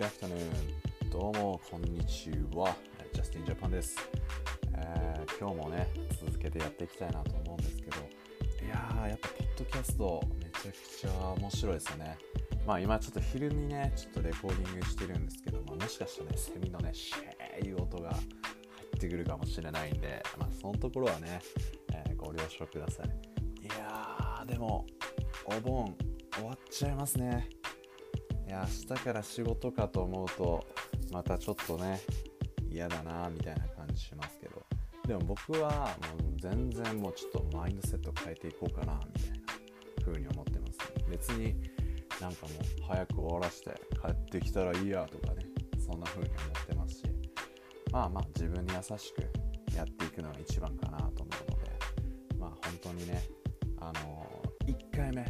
good afternoon どうもこんにちは。ジャスティンジャパンです、えー、今日もね続けてやっていきたいなと思うんですけど。いやーやっぱポッドキャストめちゃくちゃ面白いですよね。まあ今ちょっと昼にねちょっとレコーディングしてるんですけど、まあ、もしかしたらねセミのねシェーいう音が入ってくるかもしれないんでまあそのところはね、えー、ご了承ください。いやーでもお盆終わっちゃいますね。いや明日から仕事かと思うとまたちょっとね嫌だなみたいな感じしますけど。でも僕はもう全然もうちょっとマインドセット変えていこうかなみたいな風に思ってます、別になんかもう早く終わらせて帰ってきたらいいやとかねそんな風に思ってますし。まあまあ自分に優しくやっていくのが一番かなと思うので。まあ本当にねあのー、1回目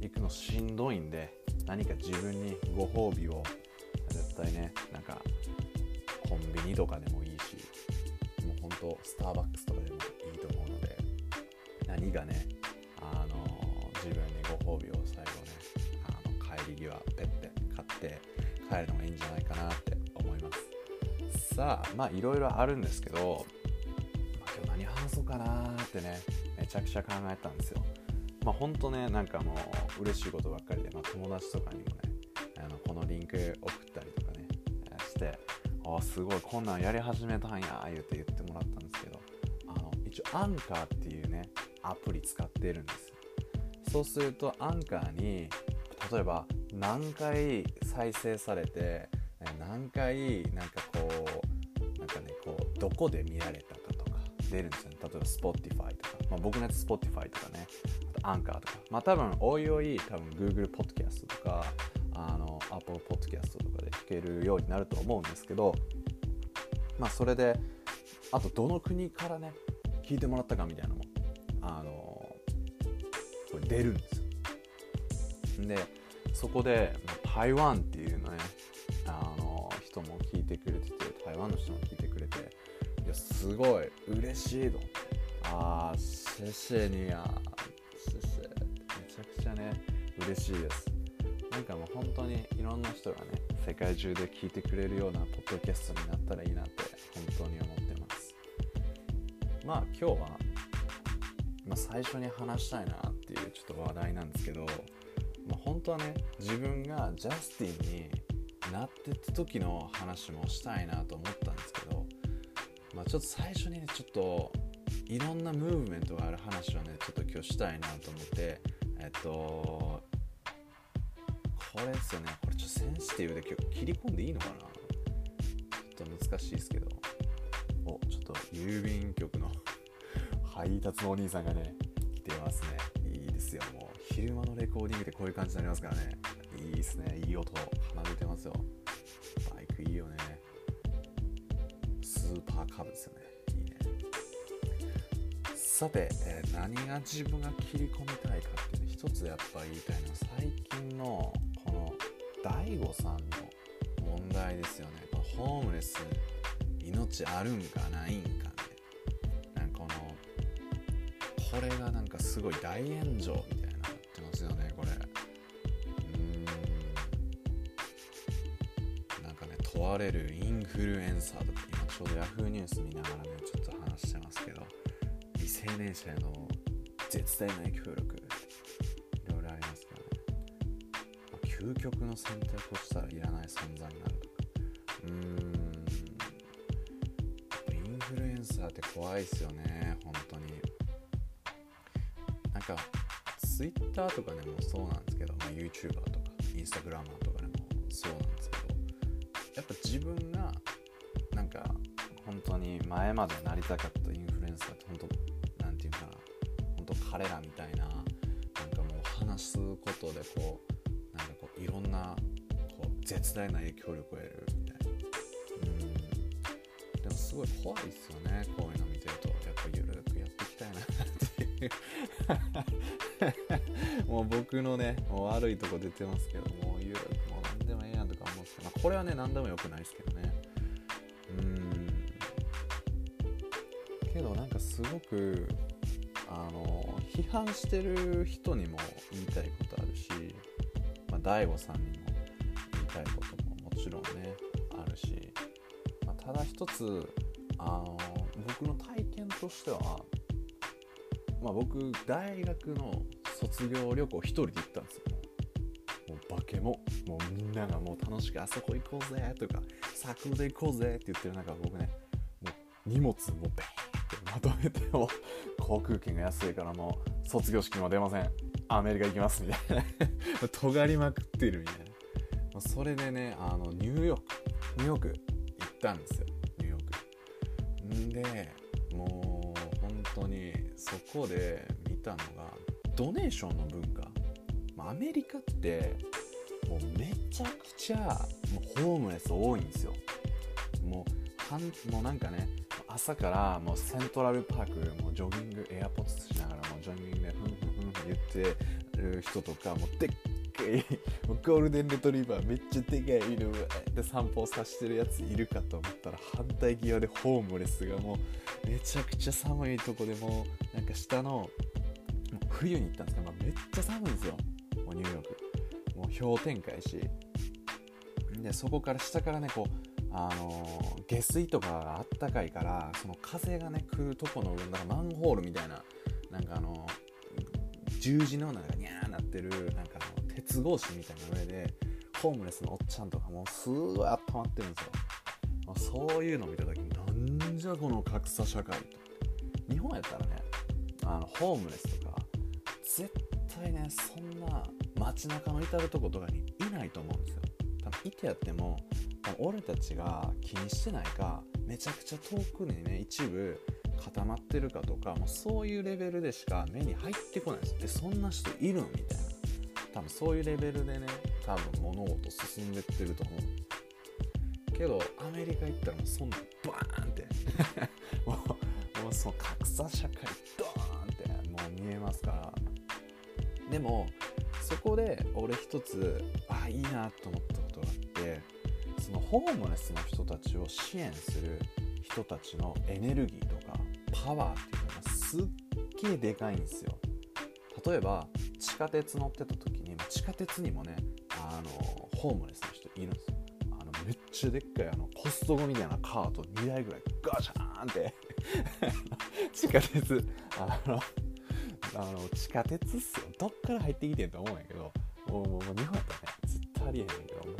行くのしんどいんで何か自分にご褒美を絶対ねなんかコンビニとかでもいいしもうほんとスターバックスとかでもいいと思うので何がねあの自分にご褒美を最後ねあの帰り際ペッて買って帰るのがいいんじゃないかなって思います。さあまあいろいろあるんですけど、ま、今日何話そうかなってねめちゃくちゃ考えたんですよ。まあ本当ねなんかもう嬉しいことばっかりで、まあ、友達とかにもねあのこのリンク送ったりとかねしてあすごいこんなんやり始めたんや言うて言ってもらったんですけどあの一応アンカーっていうねアプリ使ってるんですそうするとアンカーに例えば何回再生されて何回なんかこうなんかねこうどこで見られたかとか出るんですよね。例えば Spotify とか、まあ、僕のやつ Spotify とかね。アンカーとか、まあ多分、おいおい、多分 Google Podcast とか、あの、Apple Podcast とかで聞けるようになると思うんですけど、まあそれで、あとどの国からね、聞いてもらったかみたいなのも、あの、これ出るんですよ。で、そこで、台湾っていうのね、あの、人も聞いてくれてて、台湾の人も聞いてくれて、いや、すごい嬉しいと思って。ああ、谢谢你啊。ちゃね嬉しいです。なんかもう本当にいろんな人がね世界中で聞いてくれるようなポッドキャストになったらいいなって本当に思ってます。まあ今日は、まあ、最初に話したいなっていうちょっと話題なんですけど、まあ、本当はね自分がジャスティンになってた時の話もしたいなと思ったんですけど、まあ、ちょっと最初にねちょっといろんなムーブメントがある話をねちょっと今日したいなと思ってっとこれですよね。これちょっとセンシティブで今日切り込んでいいのかな？ちょっと難しいですけど。おちょっと郵便局の 配達のお兄さんがね来てますね。いいですよ。もう昼間のレコーディングでこういう感じになりますからね。いいですね。いい音奏でてますよ。バイクいいよね。スーパーカブですよね。さて、えー、何が自分が切り込みたいかっていう一つやっぱ言いたいのは最近のこの DAIGO さんの問題ですよね。このホームレス命あるんかないんかね。なんかこのこれがなんかすごい大炎上みたいになってますよねこれ。うん。なんかね問われるインフルエンサーとか今ちょうど Yahoo ニュース見ながらねちょっと話してますけど。青年者への絶大な協力。いろいろありますけどね、まあ、究極の選択をしたらいらない存在になるとかうーん。インフルエンサーって怖いっすよね。本当に。なんか Twitter とかでもそうなんですけど、まあ、YouTuber とか Instagramer とかでもそうなんですけど。やっぱ自分がなんか本当に前までなりたかったインフルエンサーって本当ていうかな。本当彼らみたいななんかもう話すことでこうなんかこういろんなこう絶大な影響力を得るみたいな。うん。でもすごい怖いですよねこういうの見てると。やっぱゆるくやっていきたいなっていう。もう僕のねもう悪いとこ出てますけどもうゆるくもう何でもええやんとか思うんですけど、まあ、これはね何でもよくないですけどね。うん。けどなんかすごく批判してる人にも言いたいことあるし、まあ、大悟さんにも言いたいことももちろんねあるし、まあ、ただ一つあの僕の体験としては、まあ、僕大学の卒業旅行一人で行ったんですよ。もうバケモもうみんながもう楽しくあそこ行こうぜとかサークルで行こうぜって言ってる中僕ねもう荷物もベーってまとめても航空券が安いからもう卒業式も出ません。アメリカ行きますみたいな。尖りまくってるみたいな。それでねあのニューヨーク。ニューヨーク行ったんですよ。ニューヨーク。んでもう本当にそこで見たのがドネーションの文化、まあ、アメリカってもうめちゃくちゃもうホームレス多いんですよ。もうはんもうなんかね朝からもうセントラルパークもうジョギングエアポッツしながらもうジョギングでふんふんふんふん言ってる人とかもうでっかいもうゴールデンレトリバーめっちゃでかい犬で散歩さしてるやついるかと思ったら反対際でホームレスがもうめちゃくちゃ寒いとこでもうなんか下の冬に行ったんですけど、まあ、めっちゃ寒いんですよもうニューヨークもう氷点下やしでそこから下からねこうあの下水とかがあったかいからその風がね来るとこの上だからマンホールみたいななんかあの十字のなんかニャーなってるなんかあの鉄格子みたいな上でホームレスのおっちゃんとかもうすごい温まってるんですよ、そういうのを見た時なんじゃこの格差社会と。日本やったらねあのホームレスとか絶対ねそんな街中の至るとことかにいないと思うんですよ。多分いてやっても俺たちが気にしてないかめちゃくちゃ遠くにね一部固まってるかとかもうそういうレベルでしか目に入ってこないです。でそんな人いるみたいな。多分そういうレベルでね多分物事進んでってると思う。けどアメリカ行ったらもうそんなバーンって。もうもうその格差社会ドーンってもう見えますから。でもそこで俺一つあいいなと思ったことがあってそのホームレスの人たちを支援する人たちのエネルギーとかパワーっていうのがすっげえでかいんですよ。例えば地下鉄乗ってた時に地下鉄にもねあのホームレスの人いるんですよ。あのめっちゃでっかいあのコストコみたいなカート2台ぐらいガシャーンって。地下鉄あのあの地下鉄っすよ。どっから入ってきてんと思うんやけどもうもう日本やったらね絶対ありえへんけども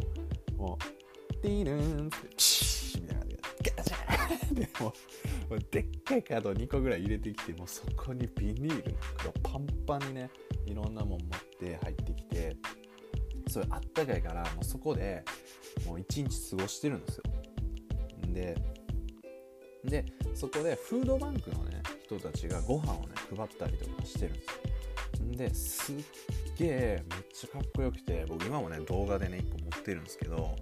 うもうティールーンってピシーみたいな感じでガシャーン。ってもうでっかいカード2個ぐらい入れてきてもうそこにビニールの袋パンパンにねいろんなもん持って入ってきてそれあったかいからもうそこでもう一日過ごしてるんですよ。ででそこでフードバンクのね人たちがご飯をね配ったりとかしてるんですよ。ですっげえめっちゃかっこよくて僕今もね動画でね1個持ってるんですけど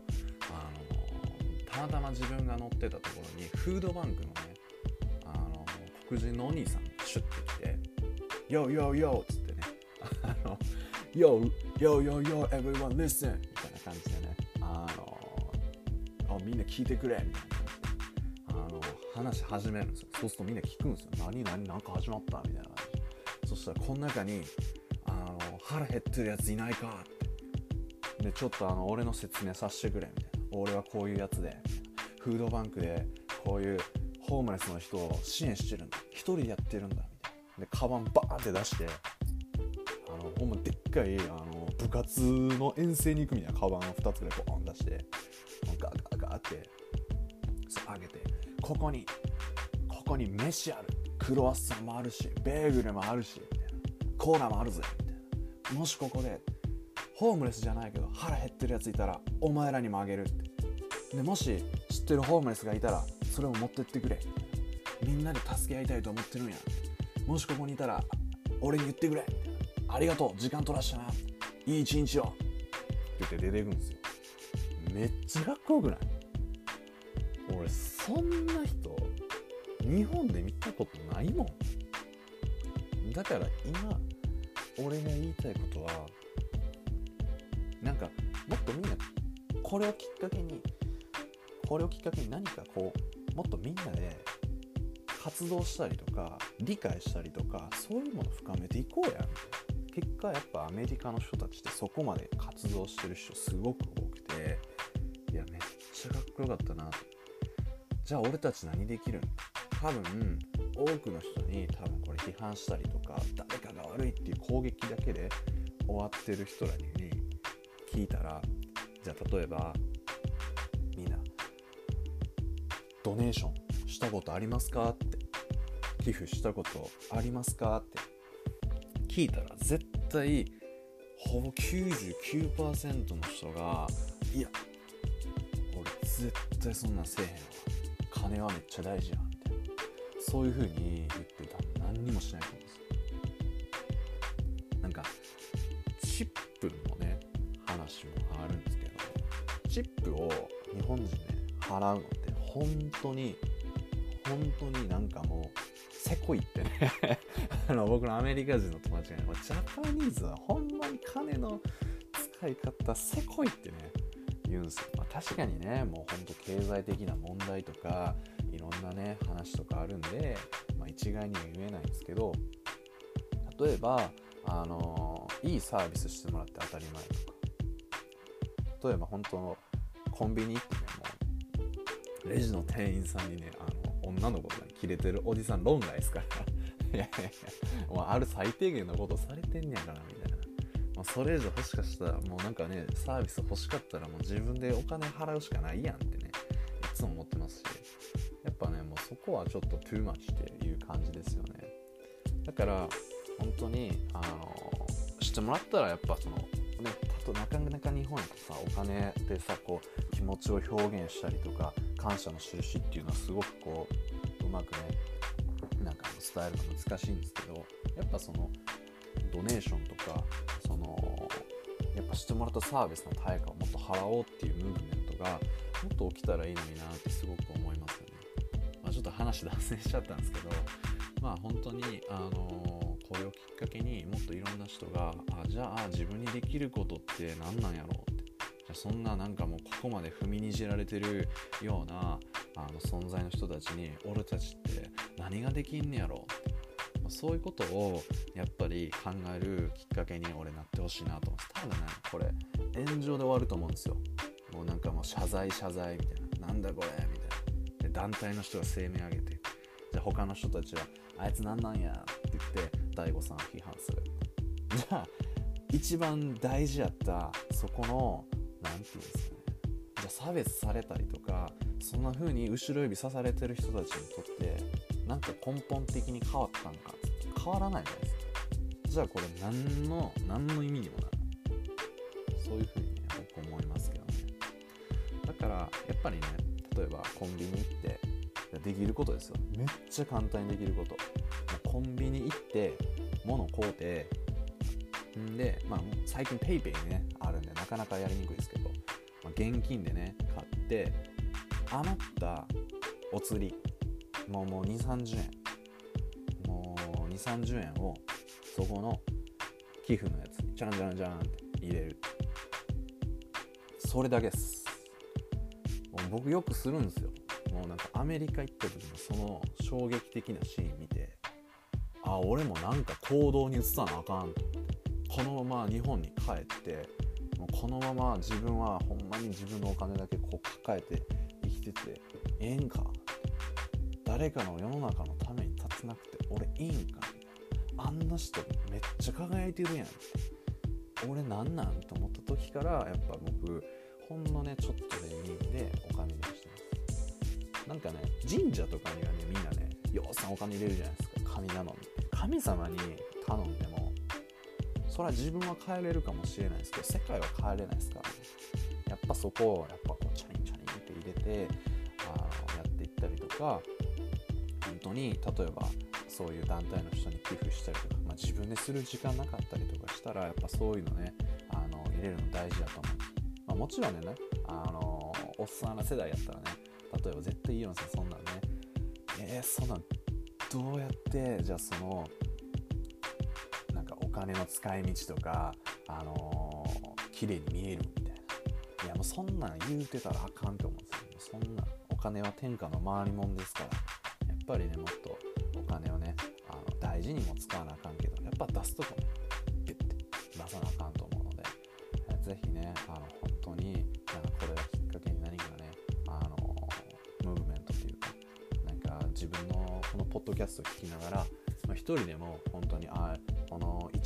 たまたま自分が乗ってたところにフードバンクのねあの黒人のお兄さんがシュッて来て「YO YO YO」っつってね「あの YO YO YO YO everyone listen」みたいな感じでね。あのみんな聞いてくれ。みたいな。あの話し始めるんですよ。そうするとみんな聞くんですよ。何何何か始まった？みたいな感じ。そしたらこの中にあの腹減ってるやついないか？って。でちょっとあの俺の説明させてくれ。みたいな。俺はこういうやつでフードバンクでこういうホームレスの人を支援してるんだ。一人やってるんだみたいな。でカバンバーンって出してあのほんまでっかいあの部活の遠征に行くみたいなカバンを2つぐらいボン出してガーガーガーって上げてここにここに飯ある。クロワッサンもあるしベーグルもあるしコーラもあるぜみたいな。もしここでホームレスじゃないけど腹減ってるやついたらお前らにもあげるって。でもし知ってるホームレスがいたらそれを持ってってくれ。みんなで助け合いたいと思ってるんや。もしここにいたら俺に言ってくれ。ありがとう時間取らしたな。いい一日を。って言って出ていくんですよ。めっちゃかっこよくない？俺そんな人日本で見たことないもん。だから今俺が言いたいことはなんかもっとみんなこれをきっかけにこれをきっかけに何かこうもっとみんなで活動したりとか理解したりとかそういうものを深めていこうやみたいな結果やっぱアメリカの人たちってそこまで活動してる人すごく多くていやめっちゃかっこよかったな。じゃあ俺たち何できるん多分多くの人に多分これ批判したりとか誰かが悪いっていう攻撃だけで終わってる人らに聞いたらじゃあ例えばみんなドネーションしたことありますかって寄付したことありますかって聞いたら絶対ほぼ99%の人がいや俺絶対そんなんせえへんわ。金はめっちゃ大事やんって。そういう風に言ってた。何にもしないと思ううのって本当に本当になんかもうせこいってね。あの僕のアメリカ人の友達がねジャパニーズはほんまに金の使い方せこいってね言うんですよ、まあ、確かにねもうほんと経済的な問題とかいろんなね話とかあるんで、まあ、一概には言えないんですけど例えばあのいいサービスしてもらって当たり前とか。例えば本当コンビニ行ってねレジの店員さんにねあの女の子がキレてるおじさん論外ですから。いやいやいやもうある最低限のことされてんねやからみたいな、まあ、それ以上欲しかしたらもうなんかねサービス欲しかったらもう自分でお金払うしかないやんってねいつも思ってますし。やっぱねもうそこはちょっとトゥーマッチっていう感じですよね。だから本当にあのしてもらったらやっぱそのねとなかなか日本やとさお金でさこう気持ちを表現したりとか感謝の印っていうのはすごくこううまくねなんか伝えるの難しいんですけどやっぱそのドネーションとかそのやっぱしてもらったサービスの対価をもっと払おうっていうムーブメントがもっと起きたらいいのになってすごく思いますよね。まあ、ちょっと話脱線しちゃったんですけどまあ本当にあのーこれをきっかけにもっといろんな人があじゃあ自分にできることって何なんやろうそんななんかもうここまで踏みにじられてるようなあの存在の人たちに俺たちって何ができんねやろ？うってそういうことをやっぱり考えるきっかけに俺なってほしいなと。思ってただねこれ炎上で終わると思うんですよ。もうなんかもう謝罪謝罪みたいな。なんだこれみたいな。で団体の人が声明上げてじゃ他の人たちはあいつなんなんやって言って大悟さんを批判する。じゃあ一番大事やったそこの何て言うんですかね。じゃあ差別されたりとかそんな風に後ろ指さされてる人たちにとってなんか根本的に変わったんか変わらないじゃないですか。じゃあこれ何の何の意味にもならないそういう風にね僕思いますけどね。だからやっぱりね例えばコンビニ行ってできることですよ。めっちゃ簡単にできること。コンビニ行って物買うてんで、まあ、最近 PayPay ねかなかやりにくいですけど、まあ、現金でね買って余ったお釣りもうもう2 3 0円。もう2 3 0円をそこの寄付のやつにじゃんじゃんじゃんって入れる。それだけです。もう僕よくするんですよ。もうなんかアメリカ行った時のその衝撃的なシーン見てあ俺もなんか行動に移さなあかんこのまま日本に帰ってもうこのまま自分はほんまに自分のお金だけこう抱えて生きててええんか？誰かの世の中のために立つなくて俺いいんか？あんな人めっちゃ輝いてるやん。俺なんなん？と思った時からやっぱ僕ほんのねちょっとでいいんでお金にしてます。なんかね神社とかにはねみんなねようさんお金入れるじゃないですか。神頼み。神様に頼んでもそれは自分は変えれるかもしれないですけど世界は変えれないですからね。やっぱそこをやっぱこうチャリンチャリンって入れてあやっていったりとか本当に例えばそういう団体の人に寄付したりとか、まあ、自分でする時間なかったりとかしたらやっぱそういうのねあの入れるの大事だと思う、まあ、もちろんねあのおっさんな世代やったらね例えば絶対いいのさそんなんねえー、そんなんどうやってじゃあその金の使い道とか、あのー、綺麗に見えるみたいな。いや、もうそんなん言うてたらあかんと思うんですよ。そんな、お金は天下の回りもんですから、やっぱりね、もっとお金をね、あの大事にも使わなあかんけど、やっぱ出すとこね、ビュッて出さなあかんと思うので、是非ね、あの、本当に、なんかこれがきっかけに何かね、あのー、ムーブメントっていうか、なんか自分のこのポッドキャストを聞きながら、まあ、一人でも本当にあ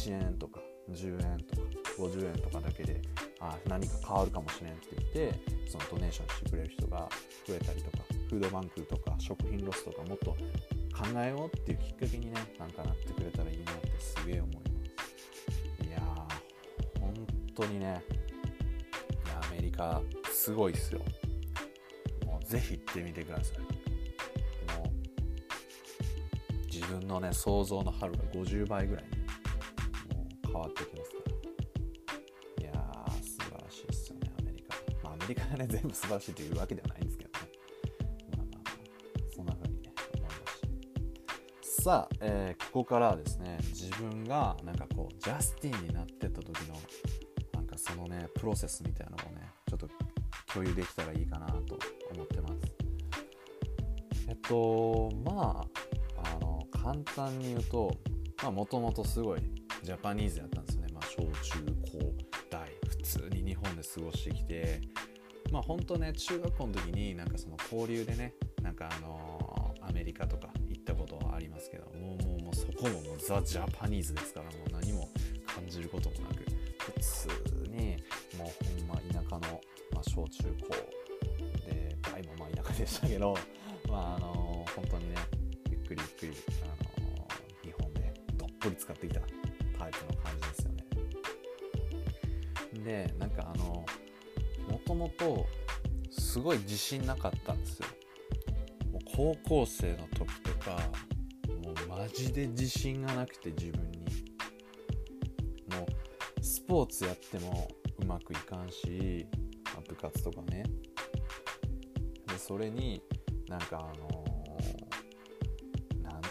1円とか10円とか50円とかだけであ何か変わるかもしれんって言ってそのドネーションしてくれる人が増えたりとかフードバンクとか食品ロスとかもっと考えようっていうきっかけにねなんかなってくれたらいいなってすげえ思います。いやー本当にねアメリカすごいっすよ。もうぜひ行ってみてください。もう自分のね想像の春が50倍ぐらいね。変わってきますか？らいやー素晴らしいっすよねアメリカ。まあアメリカがね全部素晴らしいというわけではないんですけどね。まあまあまあそんな風にね思いましたさあ、えーここからはですね自分がなんかこうジャスティンになってった時のなんかそのねプロセスみたいなのをねちょっと共有できたらいいかなと思ってます。えっとまああの簡単に言うともともとすごいジャパニーズやったんですよね、まあ、小中高大普通に日本で過ごしてきて。まあ本当ね中学校の時になんかその交流でねなんかあのアメリカとか行ったことはありますけどもうもうもうそこももうザ・ジャパニーズですからもう何も感じることもなく。普通にもうほんま田舎の、まあ、小中高で大もまあ田舎でしたけどまああの本当にねゆっくりゆっくりあの日本でどっぷり使ってきたでなんかあのもともとすごい自信なかったんですよ。もう高校生の時とかもうマジで自信がなくて自分に。もうスポーツやってもうまくいかんし部活とかね。でそれになんかあのー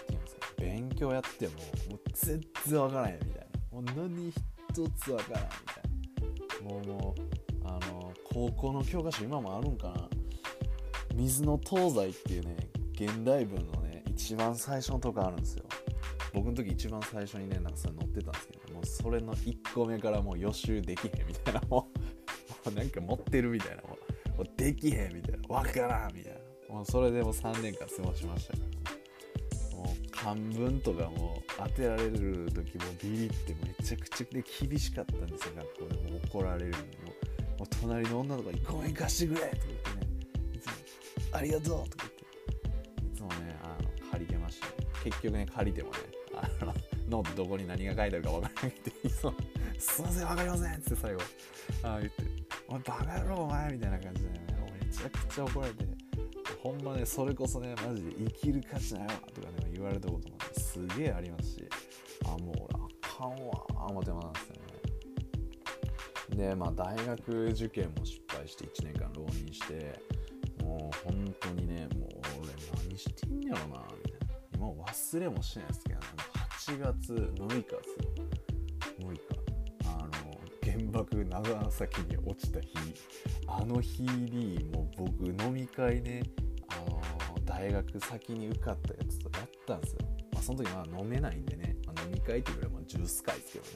ていうんですか勉強やってももう全然わからんやみたいな。もう何一つわからんみたいな。もうもうあの高校の教科書今もあるんかな。水の東西っていうね現代文のね一番最初のとこあるんですよ。僕の時一番最初にねなんかそれ載ってたんですけどもうそれの1個目からもう予習できへんみたいなもうもうなんか持ってるみたいなもうできへんみたいな。わからんみたいな。もうそれでもう3年間過ごしましたからもう漢文とかも当てられる時もビリってめちゃくちゃで厳しかったんですよ学校でも怒られるのももう隣の女の子に「ごめん貸してくれ!」とか言ってねいつも「ありがとう!」とか言っていつもねあの借りてました結局ね借りてもねあのノートどこに何が書いてあるか分からなくていつも「すいません分かりません」って最後あ言って「お前バカ野郎お前」みたいな感じでねめちゃくちゃ怒られてほんまねそれこそねマジで生きる価値ないわとかねわれたことも、ね、すげえありますしあもう俺あかんわ思ってますよねでまあ大学受験も失敗して1年間浪人してもう本当にねもう俺何してんやろなみたいな今忘れもしないですけどね8月6日ですよ6日あの原爆長崎に落ちた日あの日にもう僕飲み会ね大学先に受かったやつとやったんですよ、まあ、その時まあ飲めないんでね、まあ、飲み会っていうぐらいもジュース会ですけどね。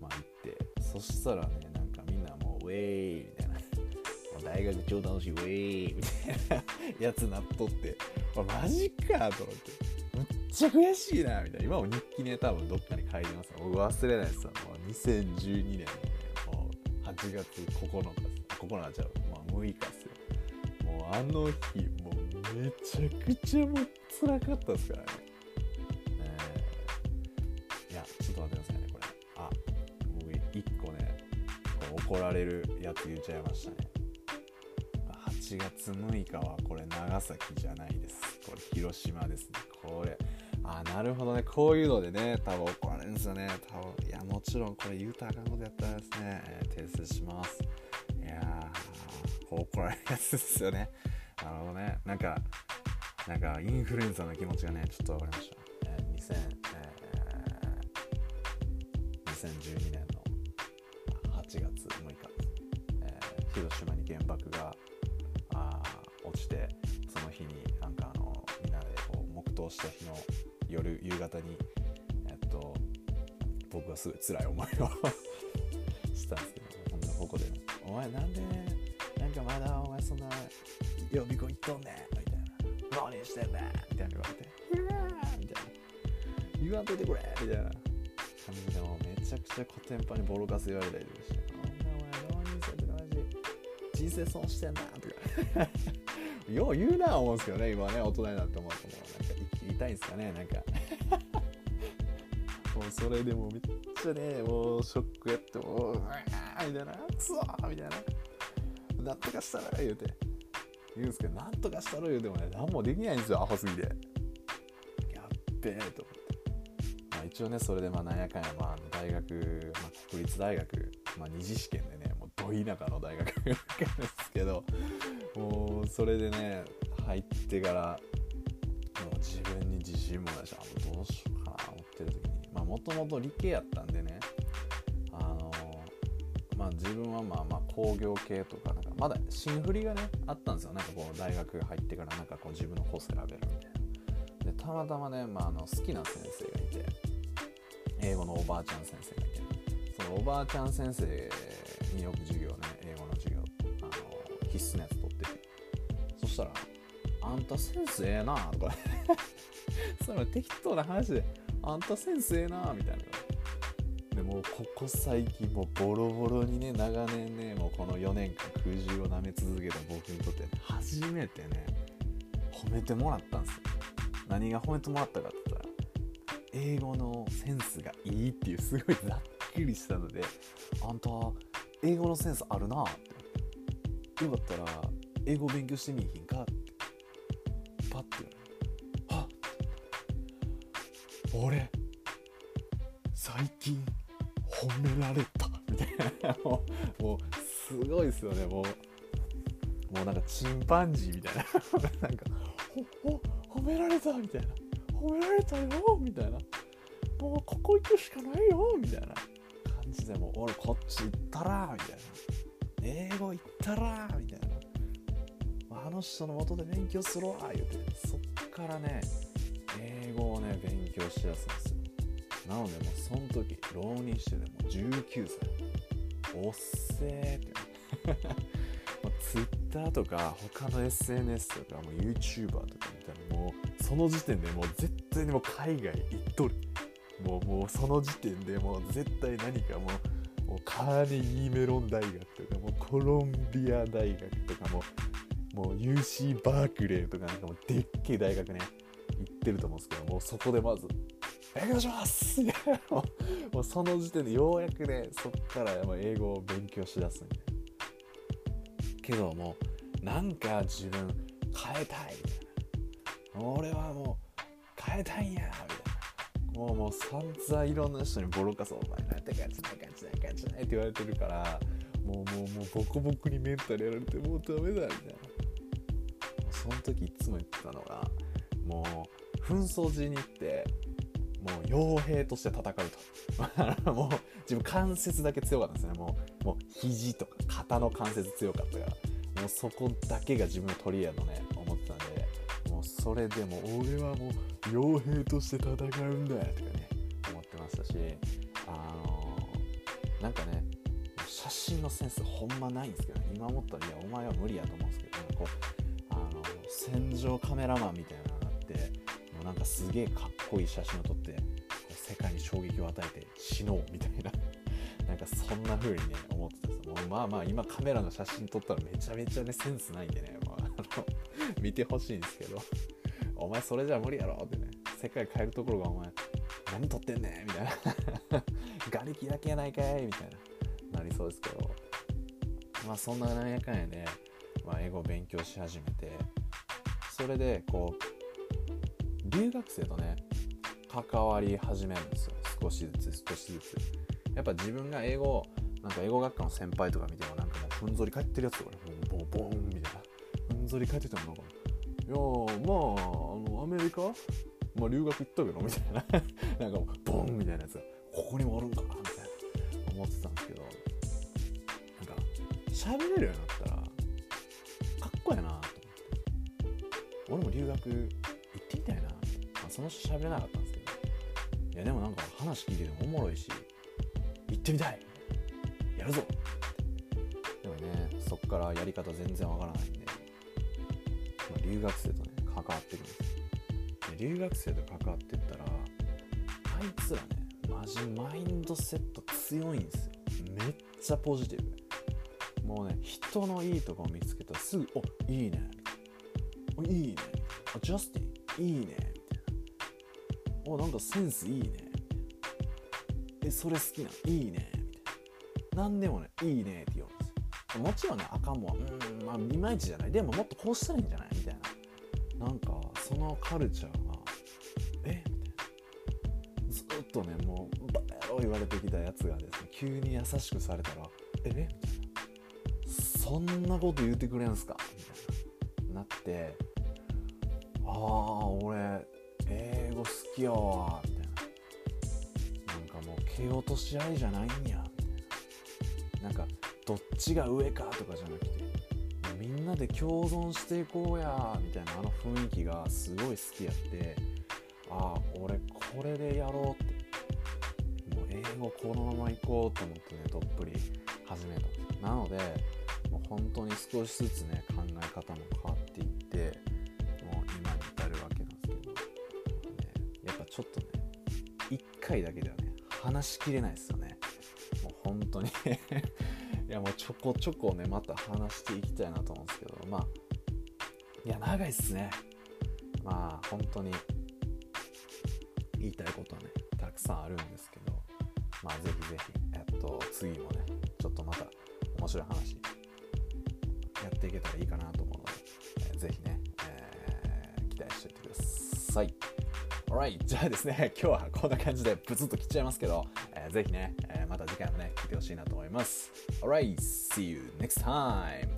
まあ行って。そしたらねなんかみんなもうウェーイみたいな。も う大学超楽しいウェーイみたいな やつなっとって。あマジかと思って。むっちゃ悔しいなみたいな。今も日記ね多分どっかに書いてます。僕忘れないです。もう2012年のねもう8月9日9日ちゃう、まあ、6日ですよ。もうあの日もうめちゃくちゃもう辛かったですからねいやちょっと待ってくださいねこれあ僕1個ね怒られるやつ言っちゃいましたね。8月6日はこれ長崎じゃないですこれ広島ですね。これあなるほどねこういうのでね多分怒られるんですよね。多分いやもちろんこれ言うたらあかんことやったらですね、えー訂正します。いやー怒られるやつですよね。なるほどね。なんかなんかインフルエンザの気持ちがねちょっと分かりました、えー2000えー2012年の8月6日、えー広島に原爆があ落ちてその日になんかあのみんなでこう黙祷した日の夜夕方にえっと僕はすごい辛い思いを したんですけどほんでここで「お前なんでなんかまだお前そんな予備校行っとんねん」みたいな「何してんねん」みたいな言われて「うわー」言わんといてくれみたいな感じでもめちゃくちゃコテンパにボロカス言われたりとかして「お前浪人生とかマジ人生損してんな」とかよう言うな思うんですけどね今ね大人になって思うともうなんか言いたいんですかねなんかもうそれでもめっちゃねもうショックやってもううわみたいなクソーみたいななんとかしたら言うて言うんですけどなんとかしたら言うてもね何もできないんですよアホすぎて。やっべえと思って、まあ、一応ねそれでまあなんやかんやまあ大学、まあ、国立大学、まあ、二次試験でねもうど田舎の大学受けるんですけどもうそれでね入ってからもう自分に自信もないしあもうどうしようかな思ってる時に。まあもともと理系やったんでねあのまあ自分はまあまあ工業系とかなんかまだ新振りがねあったんですよ。なんかこう大学入ってからなんかこう自分のコース選べるみたいな。でたまたまね、まあ、あの好きな先生がいて。英語のおばあちゃん先生がいてそのおばあちゃん先生によく授業ね英語の授業あの必須のやつ取ってて。そしたら「あんたセンスええな」とか その適当な話で「あんたセンスええな」みたいな。でもここ最近もボロボロにね長年ねもうこの4年間空中を舐め続けた僕にとって、初めてね褒めてもらったんですよ。何が褒めてもらったかって言ったら英語のセンスがいいっていうすごいざっくりしたのであんた英語のセンスあるなって。よかったら英語勉強してみいひんかって。パッて言われはっ俺いですよね。もうもうなんかチンパンジーみたいな。なんかほほ褒められたみたいな。褒められたよみたいな。もうここ行くしかないよみたいな。感じでもう俺こっち行ったらみたいな。英語行ったらみたいな。あの人の元で勉強するわ言うて。そっからね英語をね勉強しだすいんですよ。なのでもうその時浪人しててもう19歳。おっせーって。もう Twitter とか他の SNS とかもう YouTuber とか見たらもうその時点でもう絶対にもう海外行っとる。もうもうその時点でもう絶対何かもうもうカーネギーメロン大学とかもうコロンビア大学とかももう UC バークレーとかなんかもうでっけえ大学ね行ってると思うんですけどもうそこでまず勉強します！もうその時点でようやくねそっから英語を勉強しだすみたいなけどもなんか自分変えたい。みたいな俺はもう変えたいんやみたいな。もうもう散々いろんな人にボロカスお前なんて感じない感じない感じないって言われてるからもうもうもうボコボコにメンタルやられてもうダメだみたいな。その時いつも言ってたのがもう紛争時に行ってもう傭兵として戦うと。もう自分関節だけ強かったんですね。もうもう肘とか肩の関節強かったから。もうそこだけが自分の取り柄とね思ってたんで。もうそれでも俺はもう傭兵として戦うんだよとかね思ってましたし。あのーなんかね写真のセンスほんまないんですけど、ね、今思ったらいやお前は無理やと思うんですけどなんかこうあの戦場カメラマンみたいなのがあってもうなんかすげえかっこい写真を撮って世界に衝撃を与えて死のうみたいな。なんかそんな風にね思ってたんですよ。もうまあまあ今カメラの写真撮ったらめちゃめちゃねセンスないんでね、まあ、あの見てほしいんですけど。お前それじゃ無理やろってね。世界変えるところがお前何撮ってんねんみたいな。瓦礫だけやないかいみたいな。なりそうですけど。まあそんななんやかんやで、まあ、英語を勉強し始めてそれでこう留学生とね関わり始めるんですよ少しずつ少しずつやっぱ自分が英語なんか英語学科の先輩とか見てもなんかもうふんぞり返ってるやつとかねボンボンみたいな。ふんぞり返っててもなんかいやーまああのアメリカ？まあ留学行ったけどみたいな。なんかボンみたいなやつがここにもおるんかみたいな。思ってたんですけどなんか喋れるようになったらかっこやなと思って。俺も留学行ってみたいな、まあ、その人喋れなかったんいやでもなんか話聞いててもおもろいし行ってみたい。やるぞ。でもねそっからやり方全然わからないんで、まあ、留学生とね関わっていくんですで留学生と関わっていったらあいつらねマジマインドセット強いんですよ。めっちゃポジティブ。もうね人のいいとこを見つけたらすぐ「おいいね」おいいね」あ「ジャスティンいいね」みたいな「おなんかセンスいいね」「えそれ好きないいね」みたいな何でもね「いいね」って言うんですよ。もちろんねあかんもんまあいまいちじゃない。でももっとこうしたらいいんじゃない？みたいな。なんかそのカルチャーがえ？みたいな。ずっとねもうバカ野郎言われてきたやつがですね急に優しくされたらえ？みたいな。そんなこと言ってくれんすか？みたいな。なってああ俺きやわみたいな。なんかもう蹴落とし合いじゃないんや。みたいななんかどっちが上かとかじゃなくてみんなで共存していこうやみたいなあの雰囲気がすごい好きやってああ俺これでやろうって。もう英語このまま行こうと思ってねどっぷり始めたなのでもう本当に少しずつね考え方も変わっていってちょっとね1回だけではね話しきれないですよね。もう本当に。いやもうちょこちょこねまた話していきたいなと思うんですけど。まあいや長いっすね。まあ本当に言いたいことはねたくさんあるんですけど。まあぜひぜひえっと次もねちょっとまた面白い話やっていけたらいいかなと思うので、えー、ぜひね、えー、期待しておいてください。Alright じゃあですね 今日はこんな感じでブツッと切っちゃいますけど、えー、ぜひね、えー、また次回もね聞いてほしいなと思います。Alright see you next time!